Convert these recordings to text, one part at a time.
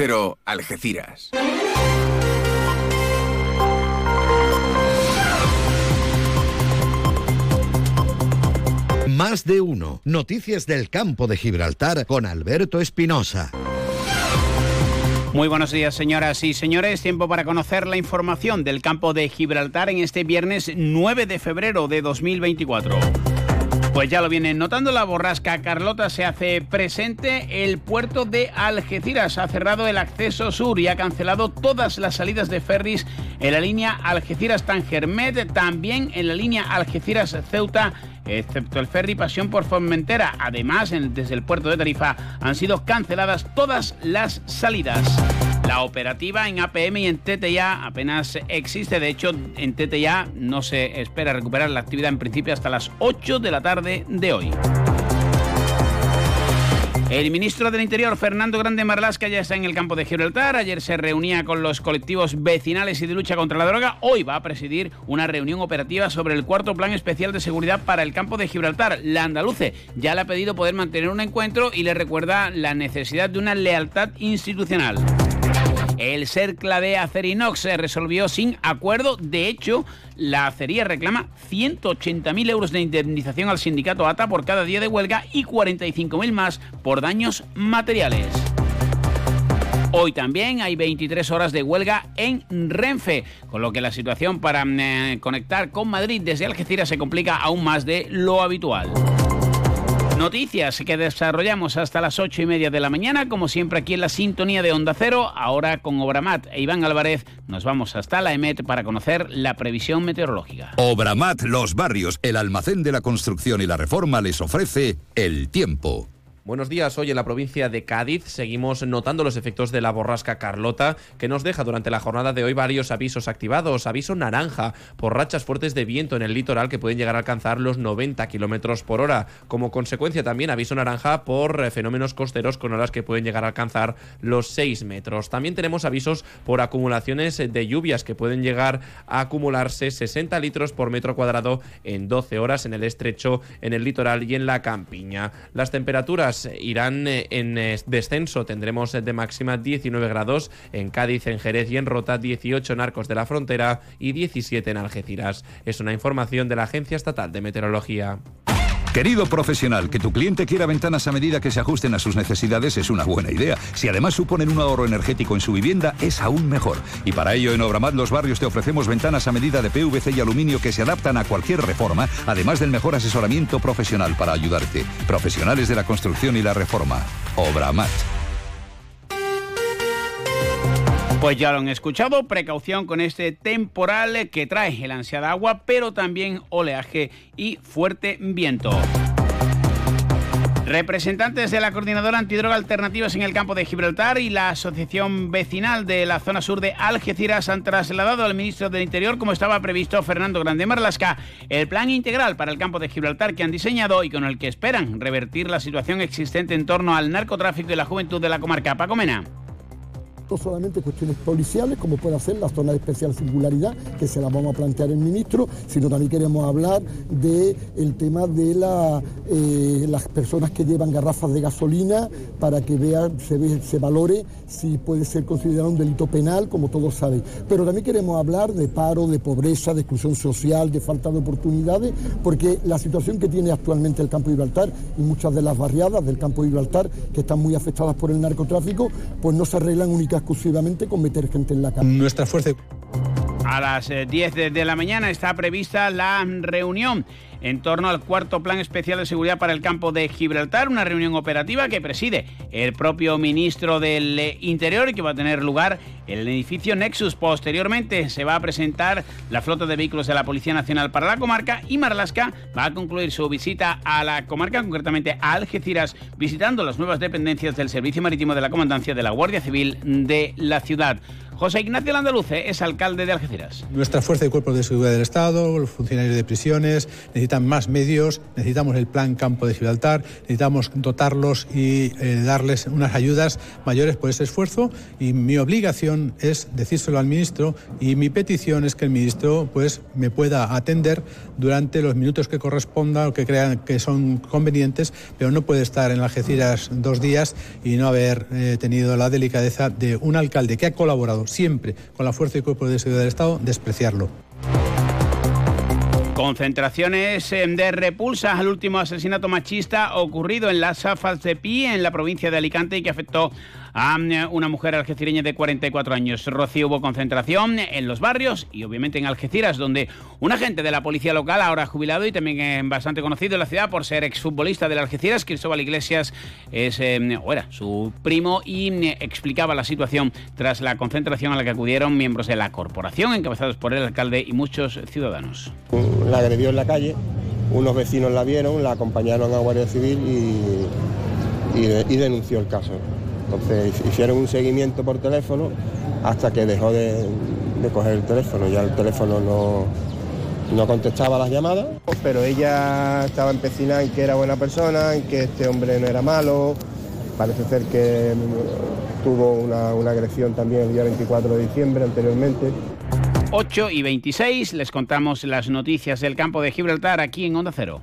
Cero, Algeciras. Más de uno. Noticias del campo de Gibraltar con Alberto Espinosa. Muy buenos días, señoras y señores. Tiempo para conocer la información del campo de Gibraltar en este viernes 9 de febrero de 2024. Pues ya lo vienen notando, la borrasca Carlota se hace presente. El puerto de Algeciras ha cerrado el acceso sur y ha cancelado todas las salidas de ferries en la línea Algeciras-Tangermet, también en la línea Algeciras-Ceuta excepto el ferry Pasión por Formentera. Además, desde el puerto de Tarifa han sido canceladas todas las salidas. La operativa en APM y en TTIA apenas existe. De hecho, en TTIA no se espera recuperar la actividad en principio hasta las 8 de la tarde de hoy. El ministro del Interior, Fernando Grande Marlasca, ya está en el campo de Gibraltar. Ayer se reunía con los colectivos vecinales y de lucha contra la droga. Hoy va a presidir una reunión operativa sobre el cuarto plan especial de seguridad para el campo de Gibraltar. La andaluce ya le ha pedido poder mantener un encuentro y le recuerda la necesidad de una lealtad institucional. El CERCLA de Acerinox se resolvió sin acuerdo. De hecho, la acería reclama 180.000 euros de indemnización al sindicato ATA por cada día de huelga y 45.000 más por daños materiales. Hoy también hay 23 horas de huelga en Renfe, con lo que la situación para eh, conectar con Madrid desde Algeciras se complica aún más de lo habitual. Noticias que desarrollamos hasta las ocho y media de la mañana, como siempre aquí en la sintonía de Onda Cero. Ahora con Obramat e Iván Álvarez nos vamos hasta la EMET para conocer la previsión meteorológica. Obramat Los Barrios, el almacén de la construcción y la reforma les ofrece el tiempo. Buenos días. Hoy en la provincia de Cádiz seguimos notando los efectos de la borrasca Carlota, que nos deja durante la jornada de hoy varios avisos activados. Aviso naranja por rachas fuertes de viento en el litoral que pueden llegar a alcanzar los 90 kilómetros por hora. Como consecuencia, también aviso naranja por eh, fenómenos costeros con olas que pueden llegar a alcanzar los 6 metros. También tenemos avisos por acumulaciones de lluvias que pueden llegar a acumularse 60 litros por metro cuadrado en 12 horas en el estrecho, en el litoral y en la campiña. Las temperaturas irán eh, en eh, descenso. Tendremos de máxima 19 grados en Cádiz, en Jerez y en Rota, 18 en Arcos de la Frontera y 17 en Algeciras. Es una información de la Agencia Estatal de Meteorología. Querido profesional, que tu cliente quiera ventanas a medida que se ajusten a sus necesidades es una buena idea. Si además suponen un ahorro energético en su vivienda, es aún mejor. Y para ello en Obramat Los Barrios te ofrecemos ventanas a medida de PVC y aluminio que se adaptan a cualquier reforma, además del mejor asesoramiento profesional para ayudarte. Profesionales de la construcción y la reforma. Obramat. Pues ya lo han escuchado, precaución con este temporal que trae el ansiada agua, pero también oleaje y fuerte viento. Representantes de la Coordinadora Antidroga Alternativas en el campo de Gibraltar y la Asociación Vecinal de la zona sur de Algeciras han trasladado al ministro del Interior, como estaba previsto Fernando Grande Marlasca, el plan integral para el campo de Gibraltar que han diseñado y con el que esperan revertir la situación existente en torno al narcotráfico y la juventud de la comarca. Pacomena no solamente cuestiones policiales, como puede hacer la zona de especial singularidad, que se la vamos a plantear el ministro, sino también queremos hablar del tema de eh, las personas que llevan garrafas de gasolina para que vean, se, se valore si puede ser considerado un delito penal, como todos saben. Pero también queremos hablar de paro, de pobreza, de exclusión social, de falta de oportunidades, porque la situación que tiene actualmente el campo de Gibraltar y muchas de las barriadas del campo de Gibraltar, que están muy afectadas por el narcotráfico, pues no se arreglan únicamente exclusivamente con meter gente en la calle. Nuestra fuerza. A las 10 eh, de la mañana está prevista la reunión en torno al cuarto plan especial de seguridad para el campo de Gibraltar, una reunión operativa que preside el propio ministro del eh, Interior y que va a tener lugar en el edificio Nexus. Posteriormente se va a presentar la flota de vehículos de la Policía Nacional para la comarca y Marlasca va a concluir su visita a la comarca, concretamente a Algeciras, visitando las nuevas dependencias del Servicio Marítimo de la Comandancia de la Guardia Civil de la ciudad. José Ignacio Landaluce es alcalde de Algeciras. Nuestra fuerza de cuerpos de seguridad del Estado, los funcionarios de prisiones, necesitan más medios, necesitamos el plan Campo de Gibraltar, necesitamos dotarlos y eh, darles unas ayudas mayores por ese esfuerzo y mi obligación es decírselo al ministro y mi petición es que el ministro pues me pueda atender durante los minutos que corresponda o que crean que son convenientes, pero no puede estar en Algeciras dos días y no haber eh, tenido la delicadeza de un alcalde que ha colaborado siempre con la Fuerza y Cuerpo de Seguridad del Estado, despreciarlo. Concentraciones de repulsa al último asesinato machista ocurrido en las Afas de Pi, en la provincia de Alicante, y que afectó a una mujer algecireña de 44 años. Rocío hubo concentración en los barrios y obviamente en Algeciras, donde un agente de la policía local, ahora jubilado y también bastante conocido en la ciudad por ser exfutbolista del Algeciras, Cristóbal Iglesias, es, eh, o era su primo y eh, explicaba la situación tras la concentración a la que acudieron miembros de la corporación, encabezados por el alcalde y muchos ciudadanos. La agredió en la calle, unos vecinos la vieron, la acompañaron a Guardia Civil y, y denunció el caso. Entonces hicieron un seguimiento por teléfono hasta que dejó de, coger el teléfono. Ya el teléfono no, no contestaba las llamadas, pero ella estaba empecinada en que era buena persona, en que este hombre no era malo. Parece ser que tuvo una, una agresión también el día 24 de diciembre anteriormente. 8 y 26 les contamos las noticias del campo de Gibraltar aquí en Onda Cero.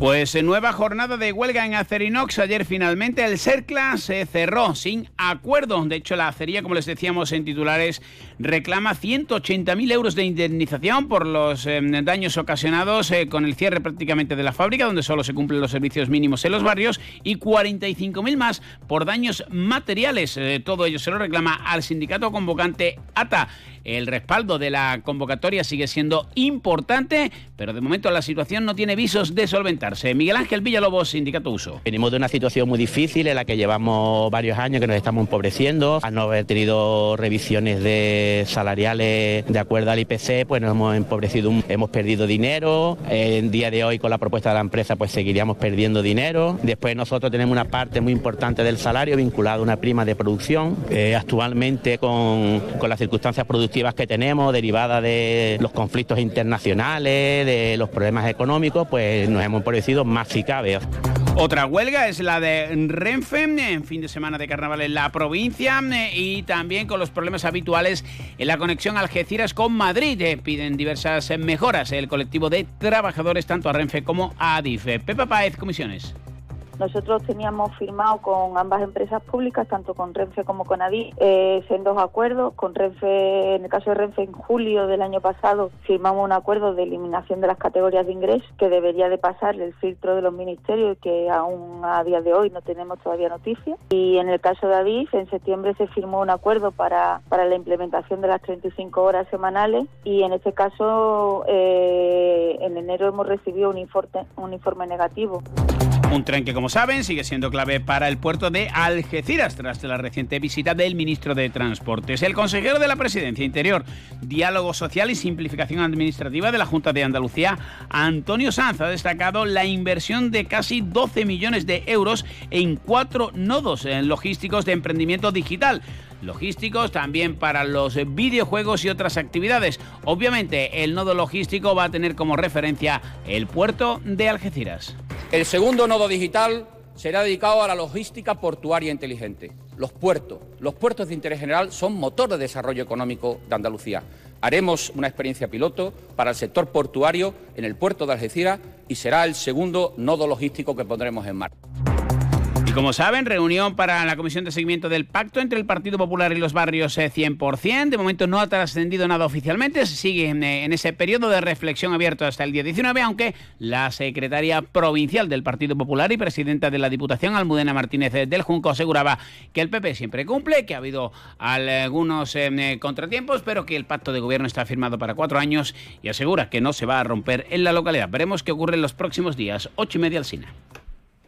Pues nueva jornada de huelga en Acerinox. Ayer finalmente el CERCLA se cerró sin acuerdo. De hecho, la acería, como les decíamos en titulares, reclama 180.000 euros de indemnización por los eh, daños ocasionados eh, con el cierre prácticamente de la fábrica, donde solo se cumplen los servicios mínimos en los barrios, y 45.000 más por daños materiales. Eh, todo ello se lo reclama al sindicato convocante ATA. El respaldo de la convocatoria sigue siendo importante, pero de momento la situación no tiene visos de Miguel Ángel Villalobos, Sindicato Uso. Venimos de una situación muy difícil en la que llevamos varios años que nos estamos empobreciendo. Al no haber tenido revisiones de salariales de acuerdo al IPC, pues nos hemos empobrecido, hemos perdido dinero. En día de hoy con la propuesta de la empresa pues seguiríamos perdiendo dinero. Después nosotros tenemos una parte muy importante del salario vinculada a una prima de producción. Eh, actualmente con, con las circunstancias productivas que tenemos derivadas de los conflictos internacionales, de los problemas económicos, pues nos hemos empobrecido más si cabe. Otra huelga es la de Renfe, en fin de semana de carnaval en la provincia y también con los problemas habituales en la conexión Algeciras con Madrid. Eh, piden diversas mejoras el colectivo de trabajadores tanto a Renfe como a Adif. Pepa Páez, comisiones. Nosotros teníamos firmado con ambas empresas públicas, tanto con Renfe como con ADI, eh, en dos acuerdos. Con Renfe, en el caso de Renfe, en julio del año pasado firmamos un acuerdo de eliminación de las categorías de ingreso que debería de pasar el filtro de los ministerios y que aún a día de hoy no tenemos todavía noticias. Y en el caso de ADIF, en septiembre se firmó un acuerdo para, para la implementación de las 35 horas semanales y en este caso eh, en enero hemos recibido un informe, un informe negativo. Un tren que, como saben, sigue siendo clave para el puerto de Algeciras tras la reciente visita del ministro de Transportes. El consejero de la Presidencia Interior, Diálogo Social y Simplificación Administrativa de la Junta de Andalucía, Antonio Sanz, ha destacado la inversión de casi 12 millones de euros en cuatro nodos logísticos de emprendimiento digital logísticos, también para los videojuegos y otras actividades. Obviamente, el nodo logístico va a tener como referencia el puerto de Algeciras. El segundo nodo digital será dedicado a la logística portuaria inteligente. Los puertos, los puertos de interés general son motor de desarrollo económico de Andalucía. Haremos una experiencia piloto para el sector portuario en el puerto de Algeciras y será el segundo nodo logístico que pondremos en marcha. Y como saben, reunión para la Comisión de Seguimiento del Pacto entre el Partido Popular y los barrios 100%. De momento no ha trascendido nada oficialmente. Se sigue en ese periodo de reflexión abierto hasta el día 19, aunque la secretaria provincial del Partido Popular y presidenta de la Diputación, Almudena Martínez del Junco, aseguraba que el PP siempre cumple, que ha habido algunos contratiempos, pero que el pacto de gobierno está firmado para cuatro años y asegura que no se va a romper en la localidad. Veremos qué ocurre en los próximos días. Ocho y media al cine.